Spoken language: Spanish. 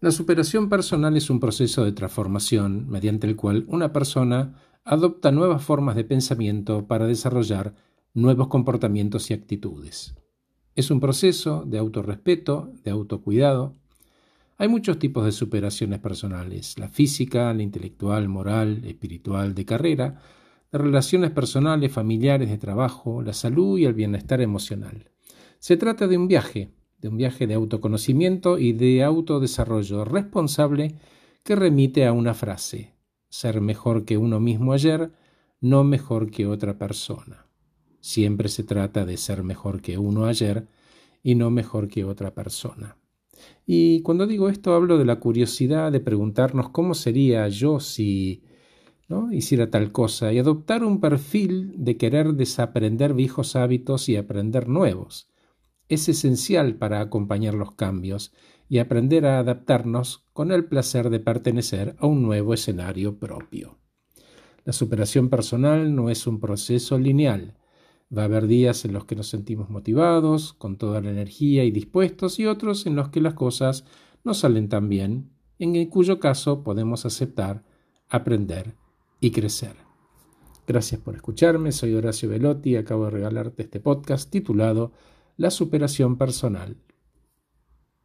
La superación personal es un proceso de transformación mediante el cual una persona adopta nuevas formas de pensamiento para desarrollar nuevos comportamientos y actitudes. Es un proceso de autorrespeto, de autocuidado. Hay muchos tipos de superaciones personales, la física, la intelectual, moral, espiritual, de carrera, de relaciones personales, familiares, de trabajo, la salud y el bienestar emocional. Se trata de un viaje, de un viaje de autoconocimiento y de autodesarrollo responsable que remite a una frase, ser mejor que uno mismo ayer, no mejor que otra persona. Siempre se trata de ser mejor que uno ayer y no mejor que otra persona. Y cuando digo esto hablo de la curiosidad de preguntarnos cómo sería yo si ¿no? hiciera tal cosa y adoptar un perfil de querer desaprender viejos hábitos y aprender nuevos es esencial para acompañar los cambios y aprender a adaptarnos con el placer de pertenecer a un nuevo escenario propio. La superación personal no es un proceso lineal. Va a haber días en los que nos sentimos motivados, con toda la energía y dispuestos, y otros en los que las cosas no salen tan bien, en cuyo caso podemos aceptar, aprender y crecer. Gracias por escucharme, soy Horacio Velotti y acabo de regalarte este podcast titulado la superación personal